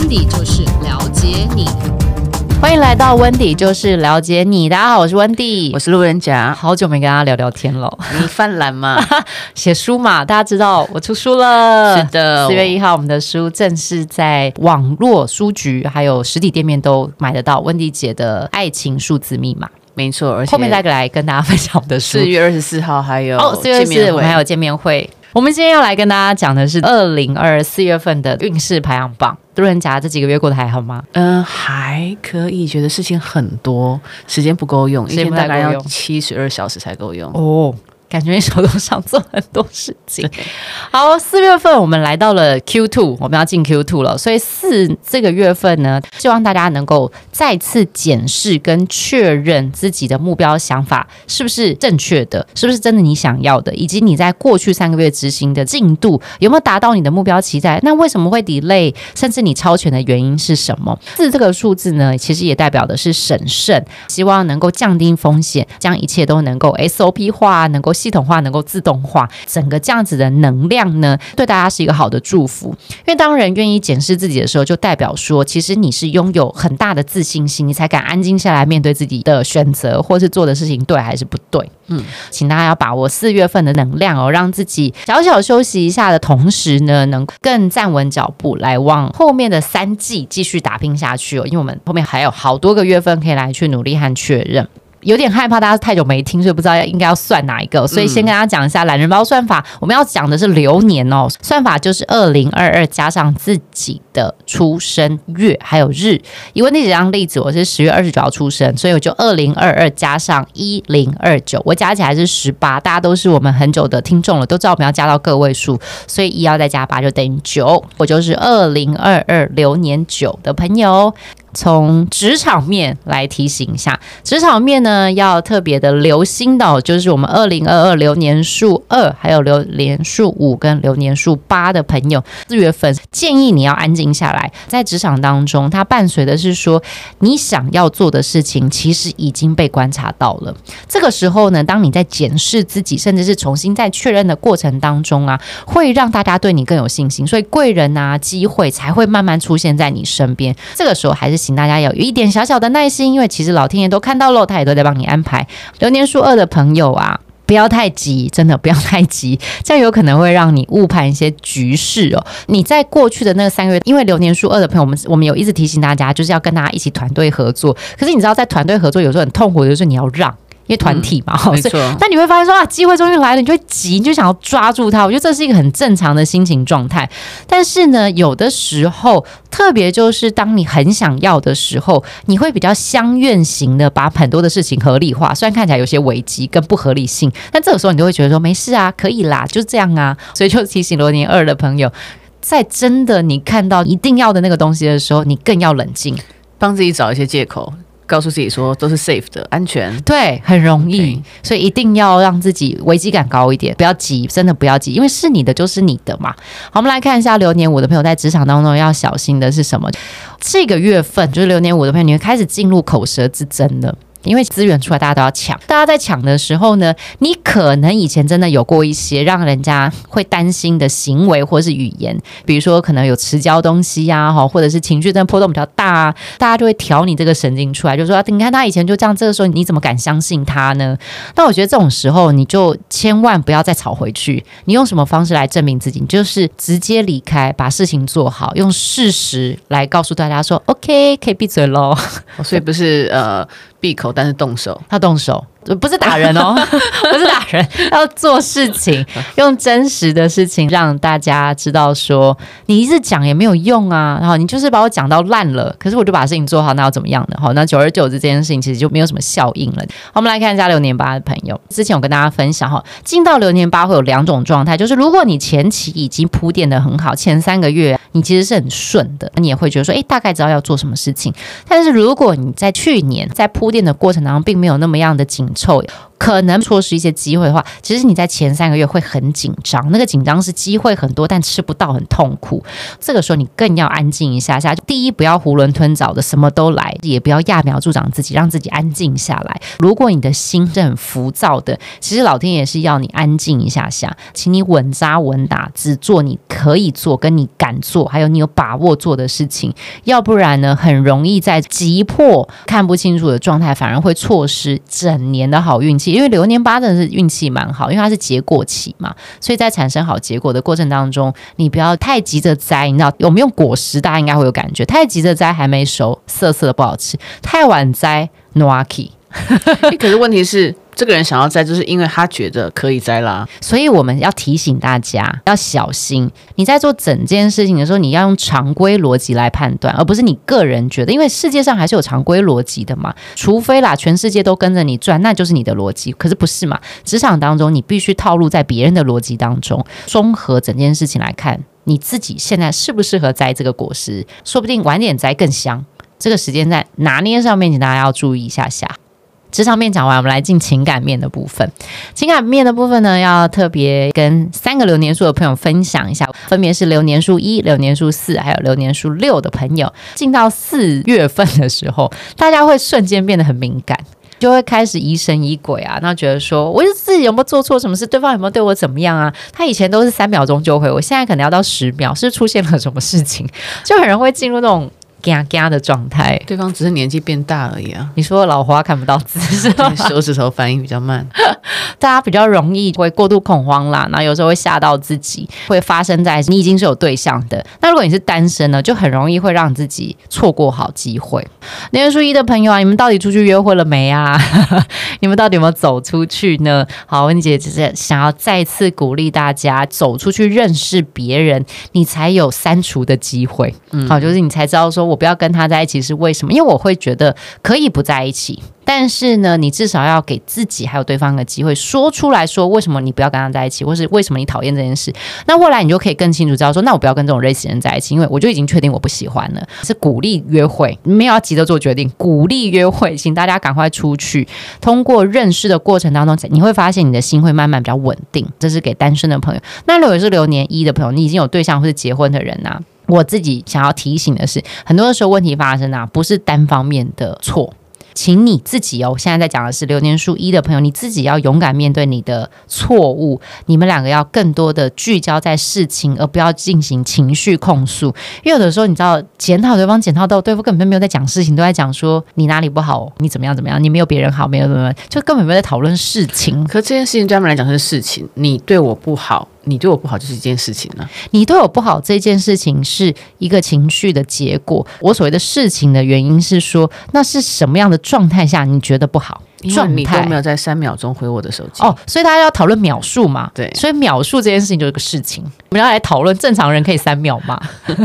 温迪就是了解你，欢迎来到温迪就是了解你。大家好，我是温迪，我是路人甲，好久没跟大家聊聊天了。你犯懒吗？写书嘛，大家知道我出书了。是的，四月一号，我们的书正式在网络书局还有实体店面都买得到。温迪姐的爱情数字密码，没错。而且后面再来跟大家分享我们的书。四月二十四号还有哦，四月二十四我们还有见面会。我们今天要来跟大家讲的是二零二四月份的运势排行榜。路人甲这几个月过得还好吗？嗯、呃，还可以，觉得事情很多，时间不够用，一天大概要七十二小时才够用哦。感觉你手头上做很多事情。好，四月份我们来到了 Q two，我们要进 Q two 了。所以四这个月份呢，希望大家能够再次检视跟确认自己的目标想法是不是正确的，是不是真的你想要的，以及你在过去三个月执行的进度有没有达到你的目标期待？那为什么会 delay，甚至你超前的原因是什么？四这个数字呢，其实也代表的是审慎，希望能够降低风险，将一切都能够 SOP 化，能够。系统化能够自动化，整个这样子的能量呢，对大家是一个好的祝福。因为当人愿意检视自己的时候，就代表说，其实你是拥有很大的自信心，你才敢安静下来面对自己的选择，或是做的事情对还是不对。嗯，请大家要把握四月份的能量哦，让自己小小休息一下的同时呢，能更站稳脚步，来往后面的三季继续打拼下去哦。因为我们后面还有好多个月份可以来去努力和确认。有点害怕，大家太久没听，所以不知道要应该要算哪一个，所以先跟大家讲一下懒人包算法。我们要讲的是流年哦，算法就是二零二二加上自己的出生月还有日。以温迪姐当例子，我是十月二十九号出生，所以我就二零二二加上一零二九，我加起来是十八。大家都是我们很久的听众了，都知道我们要加到个位数，所以一要再加八就等于九。我就是二零二二流年九的朋友。从职场面来提醒一下，职场面呢要特别的留心的，就是我们二零二二流年数二，还有流年数五跟流年数八的朋友，四月份建议你要安静下来，在职场当中，它伴随的是说你想要做的事情其实已经被观察到了。这个时候呢，当你在检视自己，甚至是重新再确认的过程当中啊，会让大家对你更有信心，所以贵人啊机会才会慢慢出现在你身边。这个时候还是。请大家有一点小小的耐心，因为其实老天爷都看到了，他也都在帮你安排。流年数二的朋友啊，不要太急，真的不要太急，这样有可能会让你误判一些局势哦。你在过去的那三个月，因为流年数二的朋友，我们我们有一直提醒大家，就是要跟大家一起团队合作。可是你知道，在团队合作有时候很痛苦就是你要让。因为团体嘛，嗯、没错。但你会发现说啊，机会终于来了，你就会急，你就想要抓住它。我觉得这是一个很正常的心情状态。但是呢，有的时候，特别就是当你很想要的时候，你会比较相愿型的把很多的事情合理化。虽然看起来有些危机跟不合理性，但这个时候你就会觉得说没事啊，可以啦，就这样啊。所以就提醒罗尼二的朋友，在真的你看到一定要的那个东西的时候，你更要冷静，帮自己找一些借口。告诉自己说都是 safe 的，安全，对，很容易，Okay. 所以一定要让自己危机感高一点，不要急，真的不要急，因为是你的就是你的嘛。好，我们来看一下流年五的朋友在职场当中要小心的是什么？这个月份就是流年五的朋友，你会开始进入口舌之争了。因为资源出来，大家都要抢。大家在抢的时候呢，你可能以前真的有过一些让人家会担心的行为或是语言，比如说可能有迟交东西呀，哈，或者是情绪真的波动比较大啊，大家就会挑你这个神经出来，就说你看他以前就这样，这个时候你怎么敢相信他呢？那我觉得这种时候你就千万不要再吵回去。你用什么方式来证明自己？你就是直接离开，把事情做好，用事实来告诉大家说，OK，可以闭嘴喽。所以不是呃。闭口，但是动手，他动手。不是打人哦，不是打人，要做事情，用真实的事情让大家知道说，你一直讲也没有用啊。然后你就是把我讲到烂了，可是我就把事情做好，那要怎么样呢？好，那久而久之这件事情其实就没有什么效应了。好，我们来看一下流年八的朋友，之前我跟大家分享哈，进到流年八会有两种状态，就是如果你前期已经铺垫的很好，前三个月你其实是很顺的，你也会觉得说，哎，大概知道要做什么事情。但是如果你在去年在铺垫的过程当中，并没有那么样的紧。臭。可能错失一些机会的话，其实你在前三个月会很紧张，那个紧张是机会很多，但吃不到，很痛苦。这个时候你更要安静一下下。第一，不要囫囵吞枣的什么都来，也不要揠苗助长自己，让自己安静下来。如果你的心是很浮躁的，其实老天爷是要你安静一下下，请你稳扎稳打，只做你可以做、跟你敢做，还有你有把握做的事情。要不然呢，很容易在急迫、看不清楚的状态，反而会错失整年的好运气。因为流年八真的是运气蛮好，因为它是结果期嘛，所以在产生好结果的过程当中，你不要太急着摘。你知道，我们用果实，大家应该会有感觉，太急着摘还没熟，涩涩的不好吃；太晚摘，noaki。可是问题是。这个人想要摘，就是因为他觉得可以摘啦。所以我们要提醒大家要小心。你在做整件事情的时候，你要用常规逻辑来判断，而不是你个人觉得。因为世界上还是有常规逻辑的嘛，除非啦，全世界都跟着你转，那就是你的逻辑。可是不是嘛？职场当中，你必须套路在别人的逻辑当中，综合整件事情来看，你自己现在适不适合摘这个果实？说不定晚点摘更香。这个时间在拿捏上面，请大家要注意一下下。职场面讲完，我们来进情感面的部分。情感面的部分呢，要特别跟三个流年数的朋友分享一下，分别是流年数一、流年数四，还有流年数六的朋友。进到四月份的时候，大家会瞬间变得很敏感，就会开始疑神疑鬼啊，那觉得说，我是自己有没有做错什么事？对方有没有对我怎么样啊？他以前都是三秒钟就回，我现在可能要到十秒，是出现了什么事情？就很容易进入那种。嘎嘎的状态，对方只是年纪变大而已啊！你说老花看不到字是吧？手指头反应比较慢，大家比较容易会过度恐慌啦，然后有时候会吓到自己，会发生在你已经是有对象的。那如果你是单身呢，就很容易会让自己错过好机会。年月初一的朋友啊，你们到底出去约会了没啊？你们到底有没有走出去呢？好，温姐只是想要再次鼓励大家走出去认识别人，你才有删除的机会。嗯，好，就是你才知道说。我不要跟他在一起是为什么？因为我会觉得可以不在一起，但是呢，你至少要给自己还有对方一个机会，说出来说为什么你不要跟他在一起，或是为什么你讨厌这件事。那未来你就可以更清楚知道说，那我不要跟这种类型人在一起，因为我就已经确定我不喜欢了。是鼓励约会，没有要急着做决定，鼓励约会，请大家赶快出去。通过认识的过程当中，你会发现你的心会慢慢比较稳定。这是给单身的朋友。那如果是流年一的朋友，你已经有对象或是结婚的人呐、啊。我自己想要提醒的是，很多的时候问题发生啊，不是单方面的错。请你自己哦，现在在讲的是流年数一的朋友，你自己要勇敢面对你的错误。你们两个要更多的聚焦在事情，而不要进行情绪控诉。因为有的时候，你知道检讨对方，检讨到对方根本就没有在讲事情，都在讲说你哪里不好，你怎么样怎么样，你没有别人好，没有怎么样，就根本没有在讨论事情。可这件事情专门来讲是事情，你对我不好。你对我不好就是一件事情呢、你对我不好这件事情是一个情绪的结果。我所谓的事情的原因是说，那是什么样的状态下你觉得不好？状态你都没有在三秒钟回我的手机哦，所以大家要讨论秒数嘛？对，所以秒数这件事情就是个事情。我们要来讨论正常人可以三秒吗？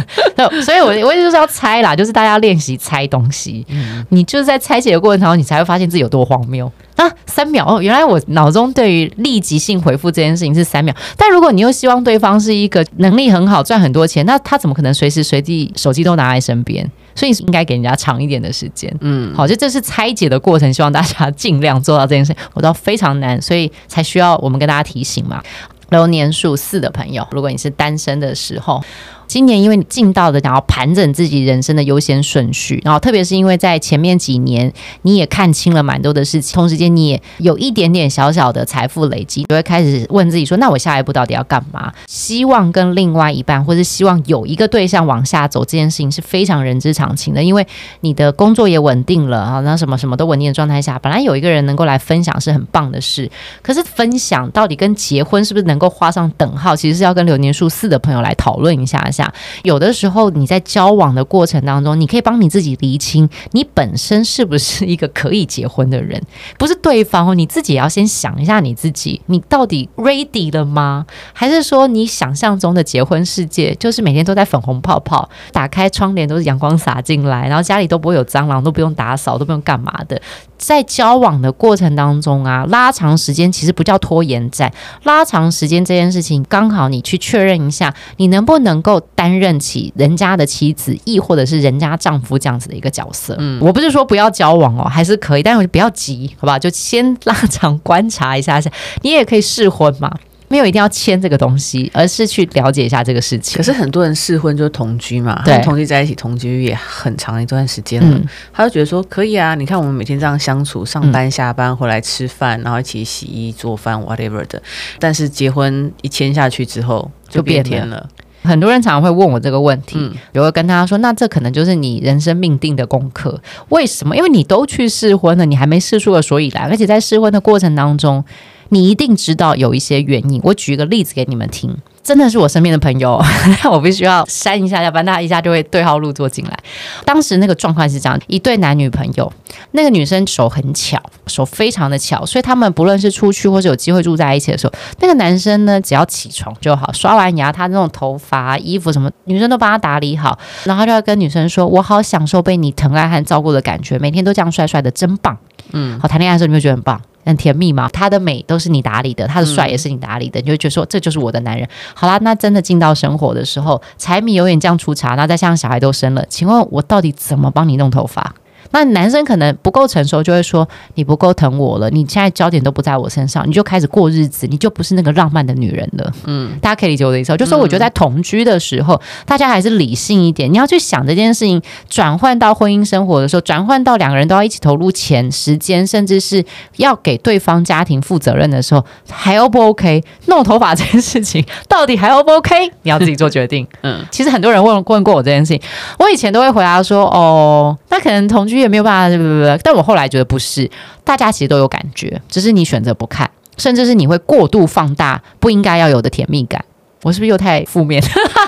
所以我我也就是要猜啦，就是大家练习猜东西。嗯、你就是在拆解的过程当中，你才会发现自己有多荒谬。啊，三秒哦，原来我脑中对于立即性回复这件事情是三秒。但如果你又希望对方是一个能力很好、赚很多钱，那他怎么可能随时随地手机都拿在身边？所以应该给人家长一点的时间。嗯，好，就这是拆解的过程，希望大家尽量做到这件事。我知道非常难，所以才需要我们跟大家提醒嘛。流年数四的朋友，如果你是单身的时候。今年因为你尽到的，想要盘整自己人生的优先顺序，然后特别是因为在前面几年你也看清了蛮多的事情，同时间你也有一点点小小的财富累积，就会开始问自己说：那我下一步到底要干嘛？希望跟另外一半，或是希望有一个对象往下走，这件事情是非常人之常情的。因为你的工作也稳定了啊，那什么什么都稳定的状态下，本来有一个人能够来分享是很棒的事。可是分享到底跟结婚是不是能够画上等号？其实是要跟流年数四的朋友来讨论一下。下有的时候你在交往的过程当中，你可以帮你自己厘清，你本身是不是一个可以结婚的人，不是对方哦，你自己也要先想一下你自己，你到底 ready 了吗？还是说你想象中的结婚世界就是每天都在粉红泡泡，打开窗帘都是阳光洒进来，然后家里都不会有蟑螂，都不用打扫，都不用干嘛的？在交往的过程当中啊，拉长时间其实不叫拖延战，拉长时间这件事情，刚好你去确认一下，你能不能够担任起人家的妻子，亦或者是人家丈夫这样子的一个角色。嗯，我不是说不要交往哦，还是可以，但是不要急，好不好？就先 拉长观察一下下，你也可以试婚嘛。没有一定要签这个东西，而是去了解一下这个事情。可是很多人试婚就是同居嘛，对，同居在一起，同居也很长一段时间了。嗯、他就觉得说可以啊，你看我们每天这样相处，上班下班回来吃饭，然后一起洗衣做饭，whatever 的。但是结婚一签下去之后就变天了。很多人常常会问我这个问题，嗯、我会跟他说，那这可能就是你人生命定的功课。为什么？因为你都去试婚了，你还没试出个所以然，而且在试婚的过程当中。你一定知道有一些原因，我举一个例子给你们听，真的是我身边的朋友，我必须要删一下，要不然他一下就会对号入座进来。当时那个状况是这样：一对男女朋友，那个女生手很巧，手非常的巧，所以他们不论是出去或者有机会住在一起的时候，那个男生呢，只要起床就好，刷完牙，他那种头发、衣服什么，女生都帮他打理好，然后就要跟女生说：“我好享受被你疼爱和照顾的感觉，每天都这样帅帅的，真棒。”嗯，好，谈恋爱的时候你会觉得很棒。很甜蜜嘛，他的美都是你打理的，他的帅也是你打理的，嗯、你就觉得说这就是我的男人。好啦，那真的进到生活的时候，柴米油盐酱醋茶，那再像小孩都生了，请问我到底怎么帮你弄头发？那男生可能不够成熟，就会说你不够疼我了，你现在焦点都不在我身上，你就开始过日子，你就不是那个浪漫的女人了。嗯，大家可以理解我的意思，就是说我觉得在同居的时候，大家还是理性一点，你要去想这件事情，转换到婚姻生活的时候，转换到两个人都要一起投入钱、时间，甚至是要给对方家庭负责任的时候，还 O 不 OK？弄头发这件事情到底还 O 不 OK？你要自己做决定。嗯，其实很多人问问过我这件事情，我以前都会回答说，哦，那可能同居。也没有办法，不不不，但我后来觉得不是，大家其实都有感觉，只是你选择不看，甚至是你会过度放大不应该要有的甜蜜感。我是不是又太负面？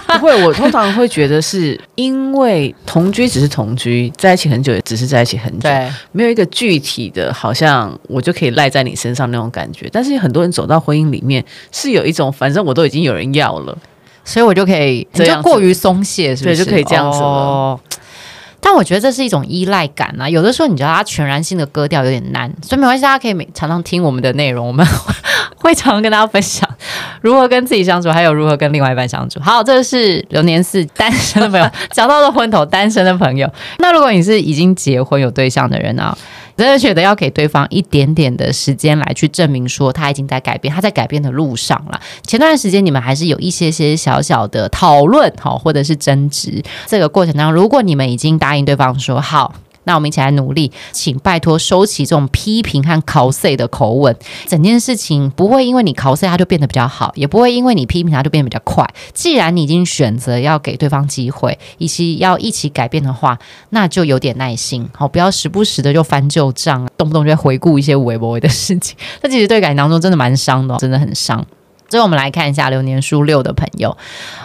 不 会，我通常会觉得是因为同居只是同居，在一起很久也只是在一起很久，对，没有一个具体的，好像我就可以赖在你身上那种感觉。但是很多人走到婚姻里面，是有一种反正我都已经有人要了，所以我就可以这样，就过于松懈，是不是？对，就可以这样子了。哦但我觉得这是一种依赖感啊，有的时候你知道，他全然性的割掉有点难，所以没关系，大家可以每常常听我们的内容，我们 会常常跟大家分享如何跟自己相处，还有如何跟另外一半相处。好，这是流年四单身的朋友讲到了昏头，单身的朋友，那如果你是已经结婚有对象的人啊。真的觉得要给对方一点点的时间来去证明说他已经在改变，他在改变的路上了。前段时间你们还是有一些些小小的讨论，好，或者是争执。这个过程当中，如果你们已经答应对方说好。那我们一起来努力，请拜托收起这种批评和考 C 的口吻。整件事情不会因为你考 C 它就变得比较好，也不会因为你批评它就变得比较快。既然你已经选择要给对方机会，以及要一起改变的话，那就有点耐心，好，不要时不时的就翻旧账，动不动就回顾一些微博的事情。那其实对感情当中真的蛮伤的，真的很伤。最后我们来看一下流年数六的朋友，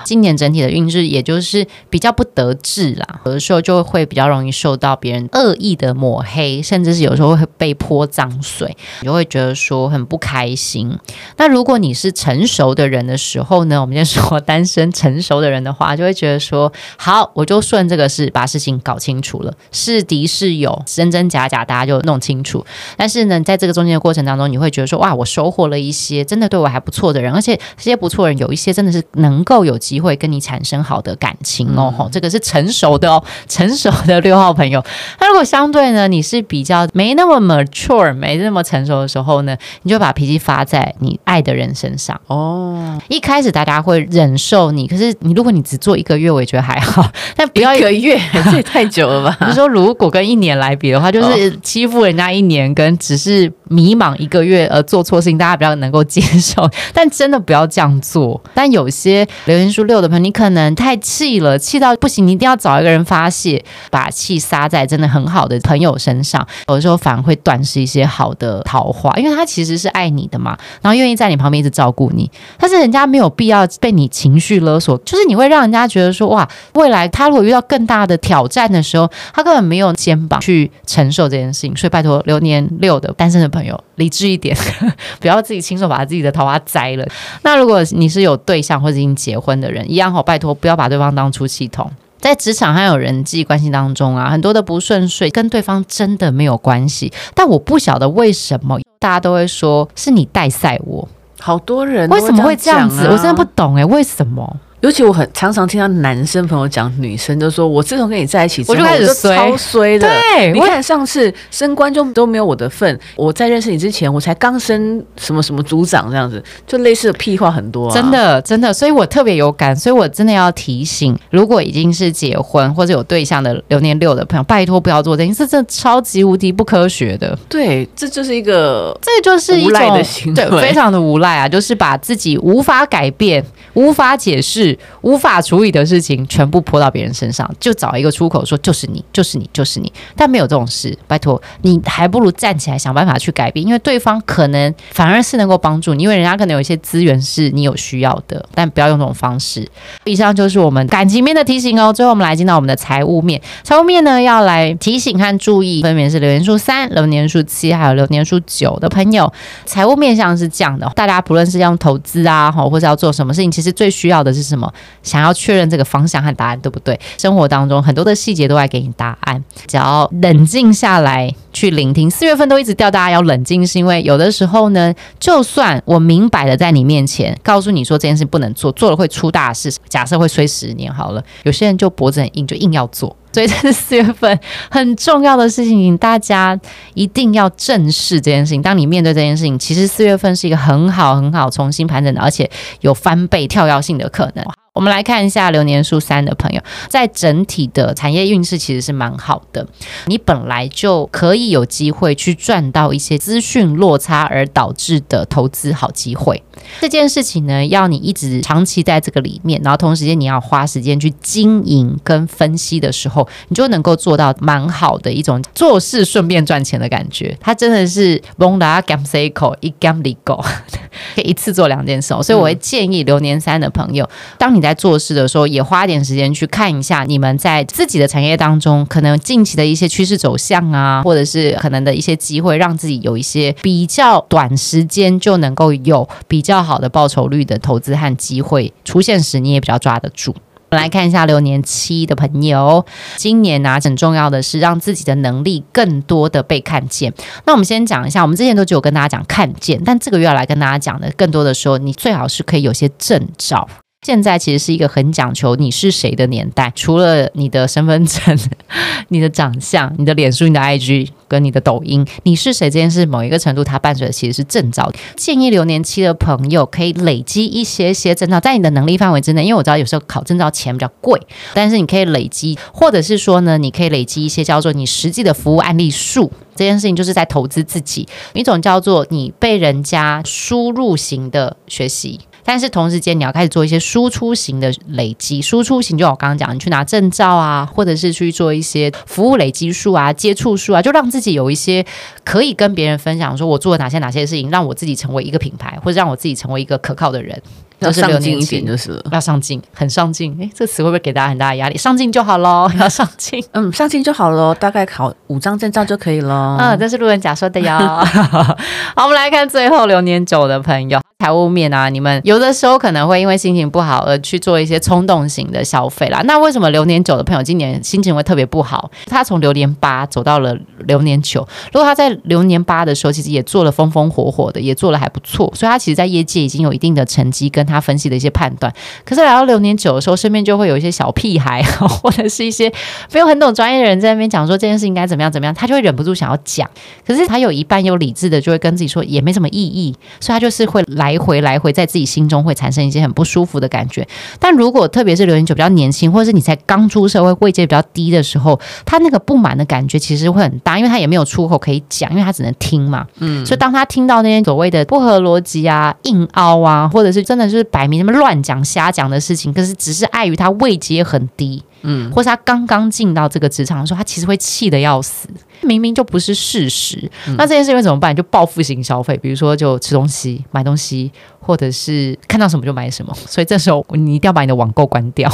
今年整体的运势也就是比较不得志啦，有的时候就会比较容易受到别人恶意的抹黑，甚至是有时候会被泼脏水，你就会觉得说很不开心。那如果你是成熟的人的时候呢，我们先说单身成熟的人的话，就会觉得说好，我就顺这个事把事情搞清楚了，是敌是友，真真假假，大家就弄清楚。但是呢，在这个中间的过程当中，你会觉得说哇，我收获了一些真的对我还不错的人。而且这些不错人，有一些真的是能够有机会跟你产生好的感情哦。嗯、这个是成熟的哦，成熟的六号朋友。那如果相对呢，你是比较没那么 mature、没那么成熟的时候呢，你就把脾气发在你爱的人身上哦。一开始大家会忍受你，可是你如果你只做一个月，我也觉得还好。但不要一个月，这也太久了吧？你说，如果跟一年来比的话，就是欺负人家一年，跟只是迷茫一个月而做错事情，大家比较能够接受。但真的不要这样做。但有些流年数六的朋友，你可能太气了，气到不行，你一定要找一个人发泄，把气撒在真的很好的朋友身上。有的时候反而会断失一些好的桃花，因为他其实是爱你的嘛，然后愿意在你旁边一直照顾你。但是人家没有必要被你情绪勒索，就是你会让人家觉得说，哇，未来他如果遇到更大的挑战的时候，他根本没有肩膀去承受这件事情。所以拜托流年六的单身的朋友，理智一点，不要自己亲手把自己的桃花摘了。那如果你是有对象或者已经结婚的人，一样好，拜托不要把对方当出气筒。在职场还有人际关系当中啊，很多的不顺遂跟对方真的没有关系，但我不晓得为什么大家都会说是你带赛我，好多人为什么会这样子？我真的不懂哎，为什么？尤其我很常常听到男生朋友讲，女生就说：“我自从跟你在一起之后，我就开始衰，超衰的。对，你看上次升官就都没有我的份。我在认识你之前，我才刚升什么什么组长这样子，就类似的屁话很多啊。真的，真的，所以我特别有感，所以我真的要提醒，如果已经是结婚或者有对象的流年六的朋友，拜托不要做这件事，这超级无敌不科学的。对，这就是一个，这就是一种无赖的行为，对，非常的无赖啊，就是把自己无法改变、无法解释。无法处理的事情全部泼到别人身上，就找一个出口说就是你，就是你，就是你。但没有这种事，拜托你还不如站起来想办法去改变，因为对方可能反而是能够帮助你，因为人家可能有一些资源是你有需要的，但不要用这种方式。以上就是我们感情面的提醒哦。最后我们来进到我们的财务面，财务面呢要来提醒和注意，分别是流年数三、流年数七还有流年数九的朋友。财务面向是这样的，大家不论是要投资啊，或者要做什么事情，其实最需要的是什么？想要确认这个方向和答案对不对？生活当中很多的细节都在给你答案，只要冷静下来去聆听。四月份都一直叫大家要冷静，是因为有的时候呢，就算我明摆的在你面前告诉你说这件事不能做，做了会出大事，假设会衰十年好了，有些人就脖子很硬，就硬要做。所以这是四月份很重要的事情，大家一定要正视这件事情。当你面对这件事情，其实四月份是一个很好很好重新盘整的，而且有翻倍跳跃性的可能。我们来看一下流年数三的朋友，在整体的产业运势其实是蛮好的。你本来就可以有机会去赚到一些资讯落差而导致的投资好机会。这件事情呢，要你一直长期在这个里面，然后同时间你要花时间去经营跟分析的时候，你就能够做到蛮好的一种做事顺便赚钱的感觉。它真的是蒙达 gam cycle 一 gam legal，可以一次做两件事。所以我会建议流年三的朋友，当你你在做事的时候，也花点时间去看一下你们在自己的产业当中，可能近期的一些趋势走向啊，或者是可能的一些机会，让自己有一些比较短时间就能够有比较好的报酬率的投资和机会出现时，你也比较抓得住。我们来看一下流年七的朋友，今年呢、啊，很重要的是让自己的能力更多的被看见。那我们先讲一下，我们之前都只有跟大家讲看见，但这个月要来跟大家讲的，更多的说，你最好是可以有些证照。现在其实是一个很讲求你是谁的年代，除了你的身份证、你的长相、你的脸书、你的 IG 跟你的抖音，你是谁这件事，某一个程度它伴随的其实是证照。建议流年期的朋友可以累积一些些证照，在你的能力范围之内，因为我知道有时候考证照钱比较贵，但是你可以累积，或者是说呢，你可以累积一些叫做你实际的服务案例数。这件事情就是在投资自己，一种叫做你被人家输入型的学习。但是同时间，你要开始做一些输出型的累积。输出型就我刚刚讲，你去拿证照啊，或者是去做一些服务累积数啊、接触数啊，就让自己有一些可以跟别人分享，说我做了哪些哪些事情，让我自己成为一个品牌，或者让我自己成为一个可靠的人。要上进一点就是了，要上进，很上进。诶，这词会不会给大家很大的压力？上进就好喽，要上进。嗯，上进就好喽，大概考五张证照就可以了。嗯，这是路人甲说的哟。好，我们来看最后流年九的朋友。财务面啊，你们有的时候可能会因为心情不好而去做一些冲动型的消费啦。那为什么流年九的朋友今年心情会特别不好？他从流年八走到了流年九，如果他在流年八的时候其实也做了风风火火的，也做了还不错，所以他其实在业界已经有一定的成绩，跟他分析的一些判断。可是来到流年九的时候，身边就会有一些小屁孩，或者是一些没有很懂专业的人在那边讲说这件事应该怎么样怎么样，他就会忍不住想要讲。可是他有一半有理智的，就会跟自己说也没什么意义，所以他就是会来。来回来回，在自己心中会产生一些很不舒服的感觉。但如果特别是流年九比较年轻，或者是你才刚出社会、位阶比较低的时候，他那个不满的感觉其实会很大，因为他也没有出口可以讲，因为他只能听嘛。嗯，所以当他听到那些所谓的不合逻辑啊、硬凹啊，或者是真的就是摆明什么乱讲、瞎讲的事情，可是只是碍于他位阶很低，嗯，或是他刚刚进到这个职场的时候，他其实会气得要死。明明就不是事实，那这件事情会怎么办？就报复性消费，比如说就吃东西、买东西，或者是看到什么就买什么，所以这时候你一定要把你的网购关掉，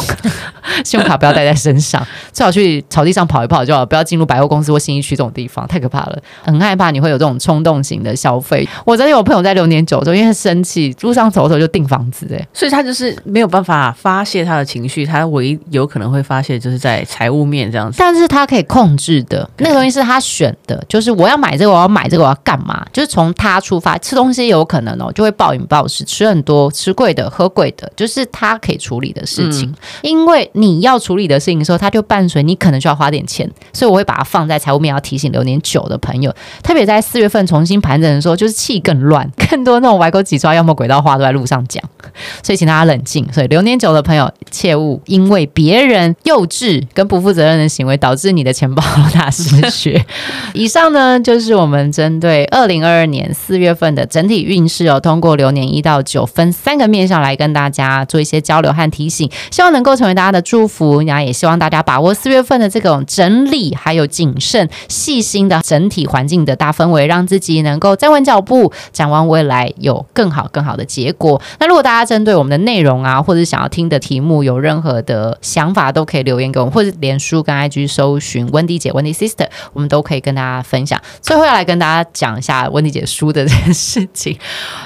信用卡不要带在身上，最好去草地上跑一跑就好，不要进入百货公司或信义区这种地方，太可怕了，很害怕你会有这种冲动型的消费。我真的有朋友在六年九州，因为生气，路上走走就订房子，哎，所以他就是没有办法发泄他的情绪，他唯一有可能会发泄就是在财务面这样子，但是他可以控制的，那个东西是他选的，就是我要买这个，我要买这个，我要干嘛？就是从他出发，吃东西有可能哦，就会暴饮暴食。吃很多，吃贵的，喝贵的，就是他可以处理的事情。嗯、因为你要处理的事情的时候，它就伴随你可能需要花点钱，所以我会把它放在财务面，要提醒流年久的朋友，特别在四月份重新盘整的时候，就是气更乱，更多那种歪勾几抓，要么轨道话都在路上讲，所以请大家冷静。所以流年久的朋友，切勿因为别人幼稚跟不负责任的行为，导致你的钱包大失血。以上呢，就是我们针对二零二二年四月份的整体运势哦，通过流年一到九分三个面向来跟大家做一些交流和提醒，希望能够成为大家的祝福。然后也希望大家把握四月份的这种整理，还有谨慎、细心的整体环境的大氛围，让自己能够站稳脚步，展望未来有更好、更好的结果。那如果大家针对我们的内容啊，或者想要听的题目有任何的想法，都可以留言给我们，或者连书跟 IG 搜寻温迪姐、温迪 Sister，我们都可以跟大家分享。最后要来跟大家讲一下温迪姐书的这件事情。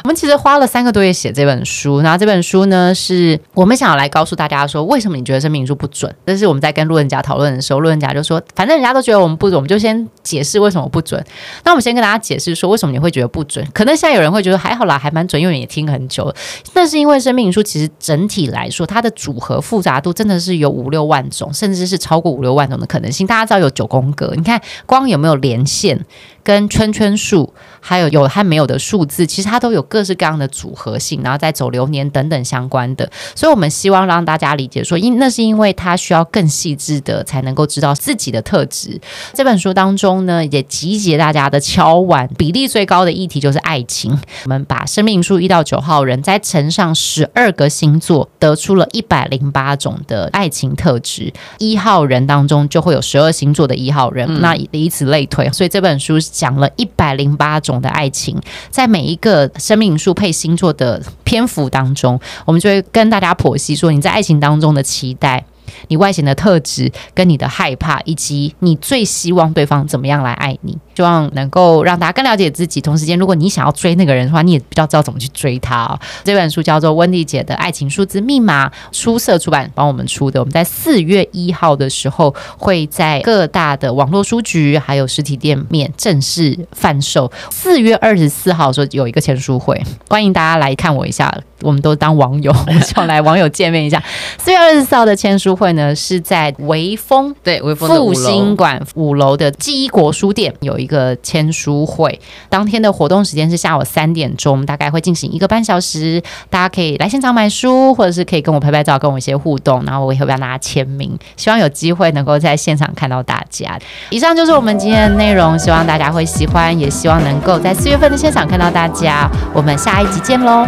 我们其实花了三个多月写这本书，然后这本书呢，是我们想要来告诉大家说，为什么你觉得生命灵数不准？但是我们在跟路人甲讨论的时候，路人甲就说，反正人家都觉得我们不准，我们就先解释为什么不准。那我们先跟大家解释说，为什么你会觉得不准？可能现在有人会觉得还好啦，还蛮准，因为也听很久了。那是因为生命灵数其实整体来说，它的组合复杂度真的是有五六万种，甚至是超过五六万种的可能性。大家知道有九宫格，你看光有没有连线？跟圈圈数，还有有和没有的数字，其实它都有各式各样的组合性，然后再走流年等等相关的。所以，我们希望让大家理解说，因那是因为它需要更细致的，才能够知道自己的特质。这本书当中呢，也集结大家的敲碗比例最高的议题就是爱情。我们把生命数一到九号人再乘上十二个星座，得出了一百零八种的爱情特质。一号人当中就会有十二星座的一号人，嗯、那以此类推。所以这本书。讲了一百零八种的爱情，在每一个生命数配星座的篇幅当中，我们就会跟大家剖析说，你在爱情当中的期待。你外显的特质，跟你的害怕，以及你最希望对方怎么样来爱你，希望能够让大家更了解自己。同时间，如果你想要追那个人的话，你也比较知道怎么去追他。这本书叫做《温蒂姐的爱情数字密码》，书社出版帮我们出的。我们在四月一号的时候会在各大的网络书局还有实体店面正式贩售。四月二十四号的时候有一个签书会，欢迎大家来看我一下。我们都当网友，我们想来网友见面一下。四月二十四号的签书会呢，是在微风对微风复兴馆五楼的记忆国书店有一个签书会。当天的活动时间是下午三点钟，大概会进行一个半小时。大家可以来现场买书，或者是可以跟我拍拍照，跟我一些互动。然后我也会帮大家签名，希望有机会能够在现场看到大家。以上就是我们今天的内容，希望大家会喜欢，也希望能够在四月份的现场看到大家。我们下一集见喽！